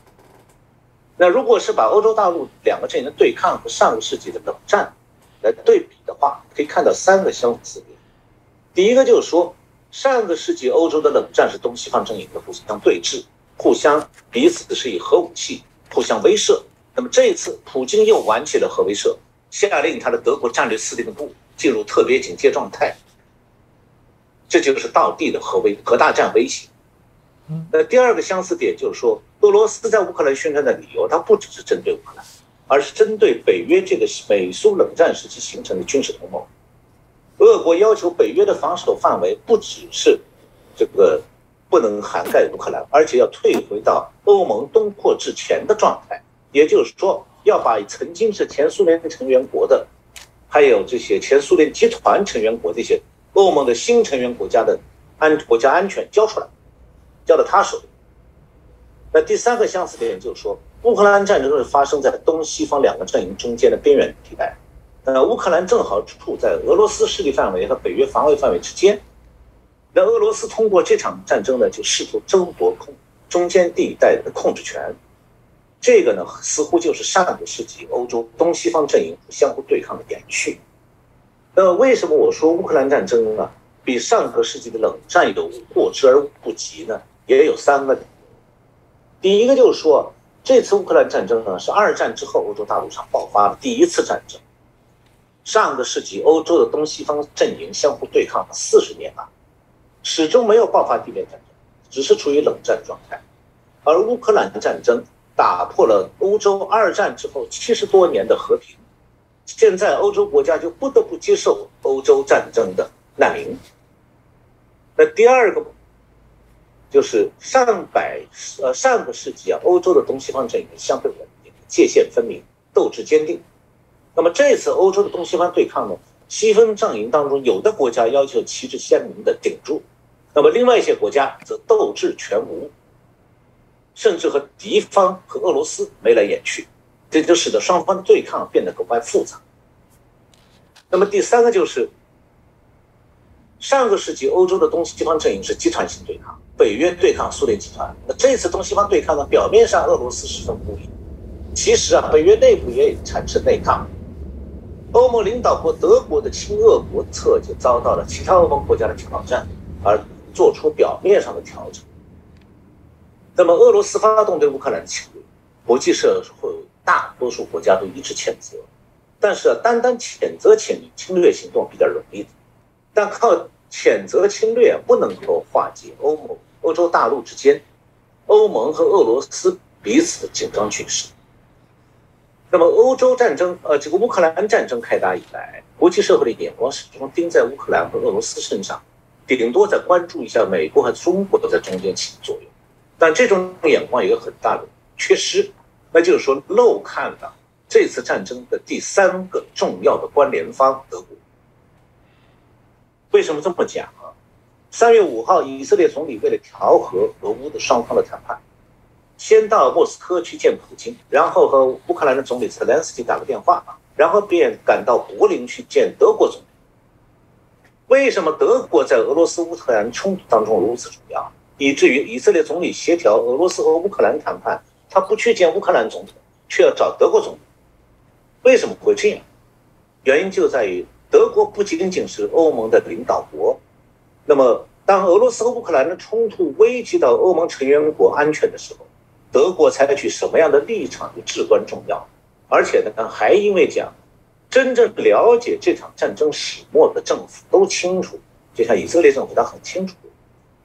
那如果是把欧洲大陆两个阵营的对抗和上个世纪的冷战来对比的话，可以看到三个相似点。第一个就是说，上个世纪欧洲的冷战是东西方阵营的互相对峙，互相彼此是以核武器互相威慑。那么这一次，普京又玩起了核威慑，下令他的德国战略司令部进入特别警戒状态，这就是道地的核威核大战威胁。那第二个相似点就是说，俄罗斯在乌克兰宣战的理由，它不只是针对乌克兰，而是针对北约这个美苏冷战时期形成的军事同盟。俄国要求北约的防守范围不只是这个不能涵盖乌克兰，而且要退回到欧盟东扩之前的状态，也就是说，要把曾经是前苏联成员国的，还有这些前苏联集团成员国这些欧盟的新成员国家的安国家安全交出来。交到他手里。那第三个相似点就是说，乌克兰战争是发生在东西方两个阵营中间的边缘地带，呃，乌克兰正好处在俄罗斯势力范围和北约防卫范围之间。那俄罗斯通过这场战争呢，就试图争夺控中间地带的控制权。这个呢，似乎就是上个世纪欧洲东西方阵营相互对抗的延续。那为什么我说乌克兰战争啊，比上个世纪的冷战有过之而不及呢？也有三个。第一个就是说，这次乌克兰战争呢，是二战之后欧洲大陆上爆发的第一次战争。上个世纪欧洲的东西方阵营相互对抗了四十年了，始终没有爆发地面战争，只是处于冷战状态。而乌克兰的战争打破了欧洲二战之后七十多年的和平，现在欧洲国家就不得不接受欧洲战争的难民。那第二个。就是上百呃上个世纪啊，欧洲的东西方阵营相对稳定，界限分明，斗志坚定。那么这次欧洲的东西方对抗呢，西方阵营当中有的国家要求旗帜鲜明的顶住，那么另外一些国家则斗志全无，甚至和敌方和俄罗斯眉来眼去，这就使得双方对抗变得格外复杂。那么第三个就是。上个世纪，欧洲的东西方阵营是集团性对抗，北约对抗苏联集团。那这次东西方对抗呢？表面上俄罗斯十分孤立，其实啊，北约内部也产生内抗。欧盟领导国德国的亲俄国策就遭到了其他欧盟国家的挑战，而做出表面上的调整。那么，俄罗斯发动对乌克兰的侵略，国际社会大多数国家都一致谴责。但是，单单谴责侵略侵略行动比较容易。但靠谴责侵略不能够化解欧盟、欧洲大陆之间、欧盟和俄罗斯彼此的紧张局势。那么，欧洲战争，呃，这个乌克兰战争开打以来，国际社会的眼光始终盯在乌克兰和俄罗斯身上，顶多再关注一下美国和中国在中间起作用。但这种眼光有个很大的缺失，那就是说漏看了这次战争的第三个重要的关联方——德国。为什么这么讲啊？三月五号，以色列总理为了调和俄乌的双方的谈判，先到莫斯科去见普京，然后和乌克兰的总理泽连斯基打个电话，然后便赶到柏林去见德国总理。为什么德国在俄罗斯乌克兰冲突当中如此重要，以至于以色列总理协调俄罗斯和乌克兰谈判，他不去见乌克兰总统，却要找德国总理？为什么会这样？原因就在于德国不仅仅是欧盟的领导国，那么当俄罗斯和乌克兰的冲突危及到欧盟成员国安全的时候，德国采取什么样的立场就至关重要。而且呢，还因为讲，真正了解这场战争始末的政府都清楚，就像以色列政府，他很清楚，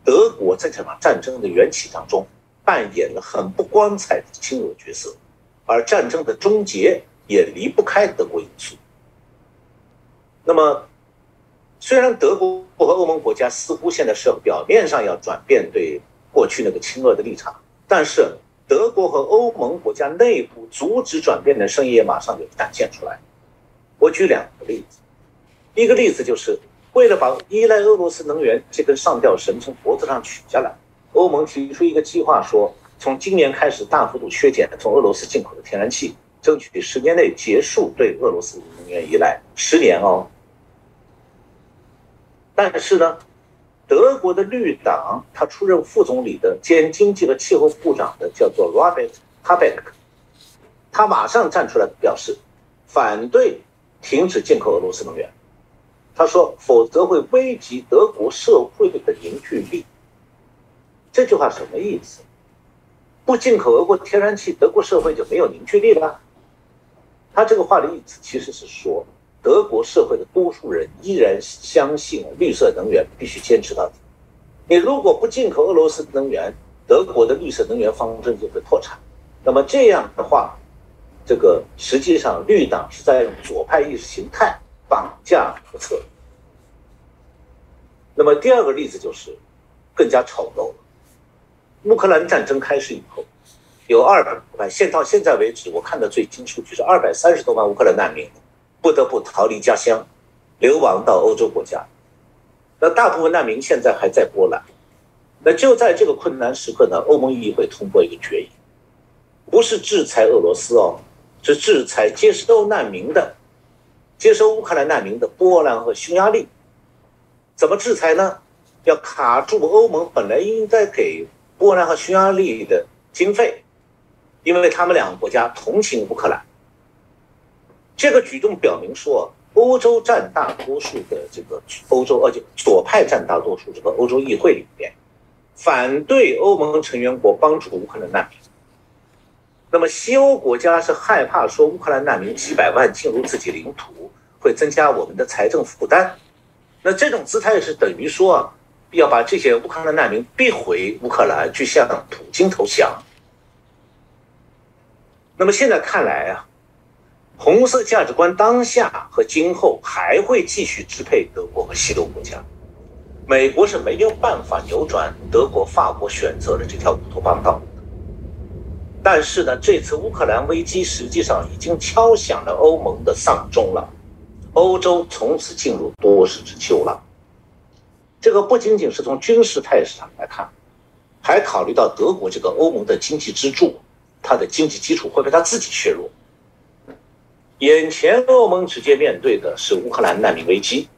德国在这场战争的缘起当中扮演了很不光彩的亲俄角色，而战争的终结也离不开德国因素。那么，虽然德国和欧盟国家似乎现在是表面上要转变对过去那个亲俄的立场，但是德国和欧盟国家内部阻止转变的声音也马上就展现出来。我举两个例子，一个例子就是为了把依赖俄罗斯能源这根上吊绳从脖子上取下来，欧盟提出一个计划，说从今年开始大幅度削减从俄罗斯进口的天然气，争取十年内结束对俄罗斯能源依赖。十年哦。但是呢，德国的绿党他出任副总理的兼经济和气候部长的叫做 Robert Habeck，他马上站出来表示反对停止进口俄罗斯能源。他说，否则会危及德国社会的凝聚力。这句话什么意思？不进口俄国天然气，德国社会就没有凝聚力了？他这个话的意思其实是说。德国社会的多数人依然相信绿色能源必须坚持到底。你如果不进口俄罗斯能源，德国的绿色能源方针就会破产。那么这样的话，这个实际上绿党是在用左派意识形态绑架决策。那么第二个例子就是更加丑陋了。乌克兰战争开始以后，有二百，现到现在为止，我看的最新数据是二百三十多万乌克兰难民。不得不逃离家乡，流亡到欧洲国家。那大部分难民现在还在波兰。那就在这个困难时刻呢，欧盟议会通过一个决议，不是制裁俄罗斯哦，是制裁接收难民的、接收乌克兰难民的波兰和匈牙利。怎么制裁呢？要卡住欧盟本来应该给波兰和匈牙利的经费，因为他们两个国家同情乌克兰。这个举动表明说，欧洲占大多数的这个欧洲，而且左派占大多数这个欧洲议会里面，反对欧盟成员国帮助乌克兰难民。那么西欧国家是害怕说乌克兰难民几百万进入自己领土会增加我们的财政负担，那这种姿态是等于说要把这些乌克兰难民逼回乌克兰去向普京投降。那么现在看来啊。红色价值观当下和今后还会继续支配德国和西欧国家，美国是没有办法扭转德国、法国选择的这条乌托邦道。但是呢，这次乌克兰危机实际上已经敲响了欧盟的丧钟了，欧洲从此进入多事之秋了。这个不仅仅是从军事态势上来看，还考虑到德国这个欧盟的经济支柱，它的经济基础会被它自己削弱。眼前欧盟直接面对的是乌克兰难民危机，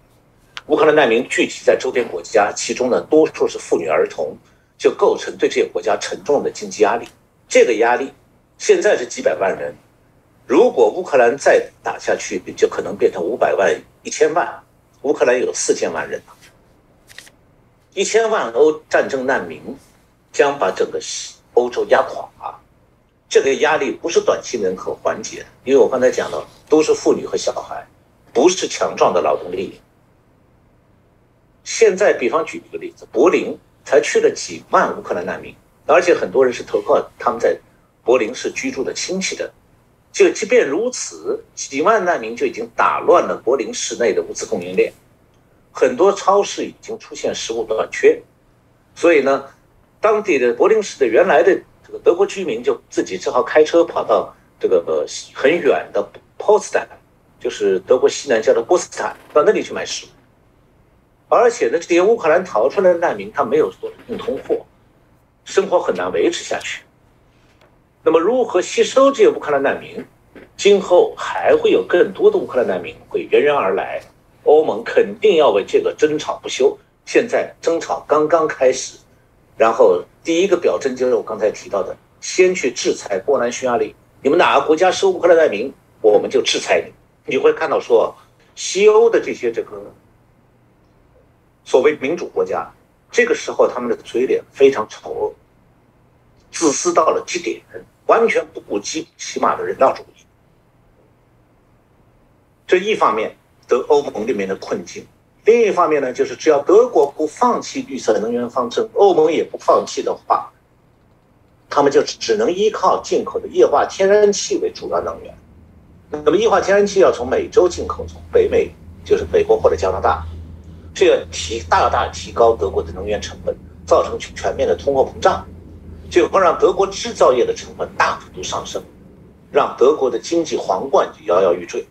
乌克兰难民聚集在周边国家，其中呢多数是妇女儿童，就构成对这些国家沉重的经济压力。这个压力现在是几百万人，如果乌克兰再打下去，就可能变成五百万、一千万。乌克兰有四千万人，一千万欧战争难民将把整个欧洲压垮。这个压力不是短期能可缓解的，因为我刚才讲了，都是妇女和小孩，不是强壮的劳动力。现在，比方举一个例子，柏林才去了几万乌克兰难民，而且很多人是投靠他们在柏林市居住的亲戚的。就即便如此，几万难民就已经打乱了柏林市内的物资供应链，很多超市已经出现食物短缺。所以呢，当地的柏林市的原来的。这个德国居民就自己只好开车跑到这个呃很远的波斯坦，就是德国西南郊的波茨坦，到那里去买食物。而且呢，这些乌克兰逃出来的难民，他没有做硬通货，生活很难维持下去。那么如何吸收这些乌克兰难民？今后还会有更多的乌克兰难民会源源而来，欧盟肯定要为这个争吵不休。现在争吵刚刚开始，然后第一个表征就是我刚才提到的，先去制裁波兰、匈牙利，你们哪个国家收乌克兰难民，我们就制裁你。你会看到说，西欧的这些这个所谓民主国家，这个时候他们的嘴脸非常丑恶，自私到了极点，完全不顾基起码的人道主义。这一方面，德欧盟里面的困境；另一方面呢，就是只要德国不放弃绿色能源方针，欧盟也不放弃的话，他们就只能依靠进口的液化天然气为主要能源。那么，液化天然气要从美洲进口，从北美，就是美国或者加拿大，这个提大大提高德国的能源成本，造成全面的通货膨胀，就会让德国制造业的成本大幅度上升，让德国的经济皇冠就摇摇欲坠。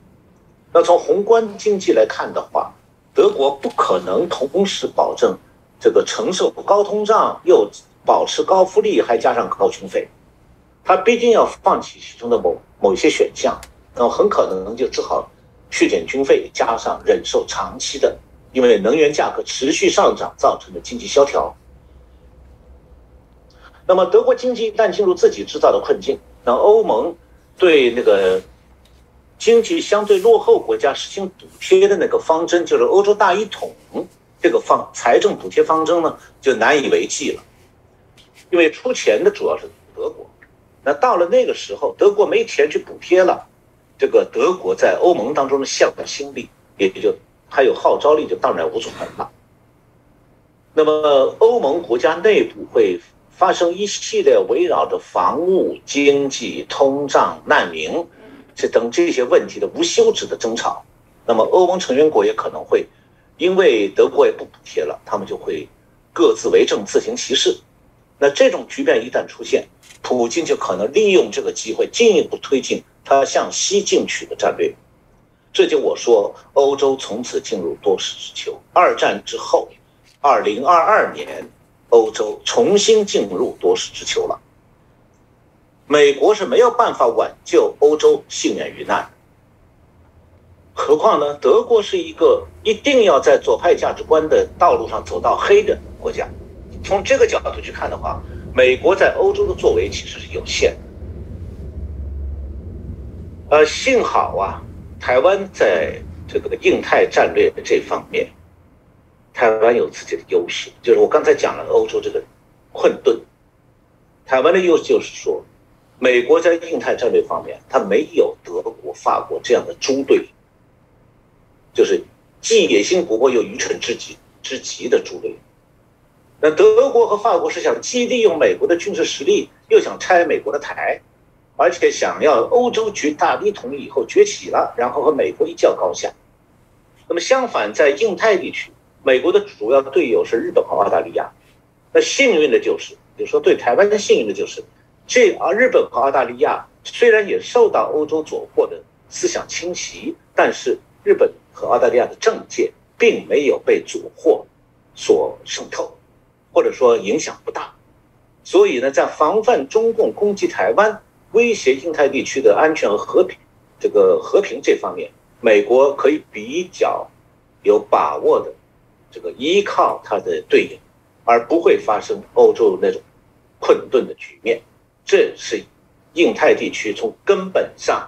那从宏观经济来看的话，德国不可能同时保证这个承受高通胀，又保持高福利，还加上高军费，他必定要放弃其中的某某一些选项，那么很可能就只好削减军费，加上忍受长期的因为能源价格持续上涨造成的经济萧条。那么德国经济一旦进入自己制造的困境，那欧盟对那个。经济相对落后国家实行补贴的那个方针，就是欧洲大一统这个方财政补贴方针呢，就难以为继了。因为出钱的主要是德国，那到了那个时候，德国没钱去补贴了，这个德国在欧盟当中的向心力也就还有号召力就荡然无存了。那么欧盟国家内部会发生一系列围绕着防务、经济、通胀、难民。这等这些问题的无休止的争吵，那么欧盟成员国也可能会，因为德国也不补贴了，他们就会各自为政、自行其事。那这种局面一旦出现，普京就可能利用这个机会进一步推进他向西进取的战略。这就我说，欧洲从此进入多事之秋。二战之后，二零二二年，欧洲重新进入多事之秋了。美国是没有办法挽救欧洲幸免于难，何况呢？德国是一个一定要在左派价值观的道路上走到黑的国家。从这个角度去看的话，美国在欧洲的作为其实是有限的。呃，幸好啊，台湾在这个印太战略这方面，台湾有自己的优势，就是我刚才讲了欧洲这个困顿，台湾的优势就是说。美国在印太战略方面，它没有德国、法国这样的猪队，就是既野心勃勃又愚蠢至极之极的猪队。那德国和法国是想既利用美国的军事实力，又想拆美国的台，而且想要欧洲局大一统一以后崛起了，然后和美国一较高下。那么相反，在印太地区，美国的主要队友是日本和澳大利亚。那幸运的就是，比如说对台湾的幸运的就是。这啊日本和澳大利亚虽然也受到欧洲左货的思想侵袭，但是日本和澳大利亚的政界并没有被左祸所渗透，或者说影响不大。所以呢，在防范中共攻击台湾、威胁印太地区的安全和和平这个和平这方面，美国可以比较有把握的这个依靠他的队友，而不会发生欧洲那种困顿的局面。这是印太地区从根本上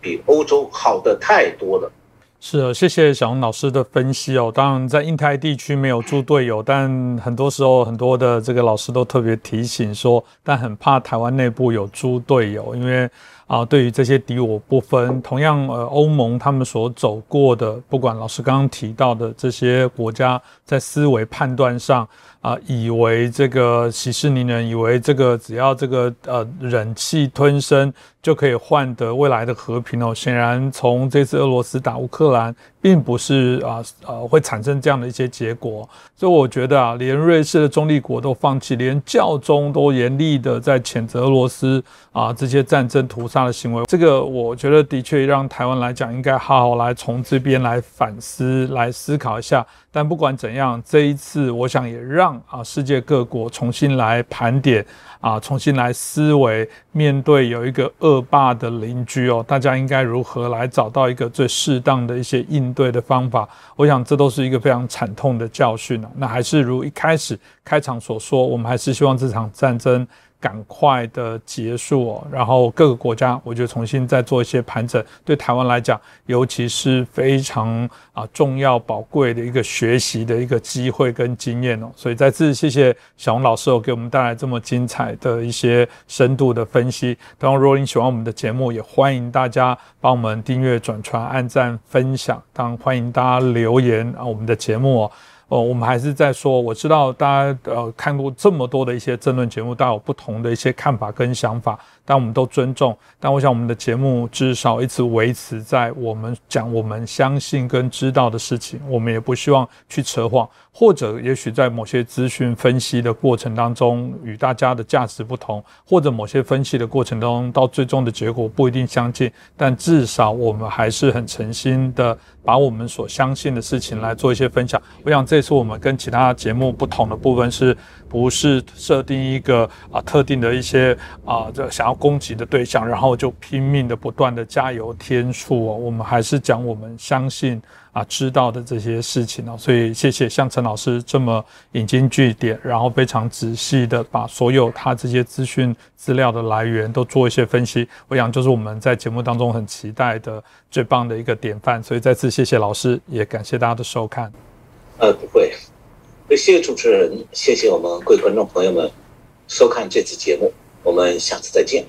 比欧洲好的太多了。
是啊，谢谢小红老师的分析哦。当然，在印太地区没有猪队友，但很多时候很多的这个老师都特别提醒说，但很怕台湾内部有猪队友，因为啊，对于这些敌我不分，同样呃，欧盟他们所走过的，不管老师刚刚提到的这些国家，在思维判断上。啊，以为这个息事宁人，以为这个只要这个呃忍气吞声就可以换得未来的和平哦。显然，从这次俄罗斯打乌克兰，并不是啊呃会产生这样的一些结果。所以我觉得啊，连瑞士的中立国都放弃，连教宗都严厉的在谴责俄罗斯啊这些战争屠杀。杀的行为，这个我觉得的确让台湾来讲，应该好好来从这边来反思、来思考一下。但不管怎样，这一次我想也让啊世界各国重新来盘点啊，重新来思维，面对有一个恶霸的邻居哦，大家应该如何来找到一个最适当的一些应对的方法？我想这都是一个非常惨痛的教训啊。那还是如一开始开场所说，我们还是希望这场战争。赶快的结束哦，然后各个国家，我觉得重新再做一些盘整，对台湾来讲，尤其是非常啊重要宝贵的一个学习的一个机会跟经验哦。所以再次谢谢小红老师哦，给我们带来这么精彩的一些深度的分析。当然，如果你喜欢我们的节目，也欢迎大家帮我们订阅、转传、按赞、分享。当然，欢迎大家留言啊，我们的节目哦。哦，我们还是在说，我知道大家呃看过这么多的一些争论节目，大家有不同的一些看法跟想法。但我们都尊重，但我想我们的节目至少一直维持在我们讲我们相信跟知道的事情，我们也不希望去扯谎，或者也许在某些资讯分析的过程当中与大家的价值不同，或者某些分析的过程当中到最终的结果不一定相近，但至少我们还是很诚心的把我们所相信的事情来做一些分享。我想这次我们跟其他节目不同的部分是。不是设定一个啊特定的一些啊这想要攻击的对象，然后就拼命的不断的加油添醋哦。我们还是讲我们相信啊知道的这些事情哦。所以谢谢像陈老师这么引经据典，然后非常仔细的把所有他这些资讯资料的来源都做一些分析。我想就是我们在节目当中很期待的最棒的一个典范。所以再次谢谢老师，也感谢大家的收看。
呃，不会。谢谢主持人，谢谢我们各位观众朋友们收看这次节目，我们下次再见。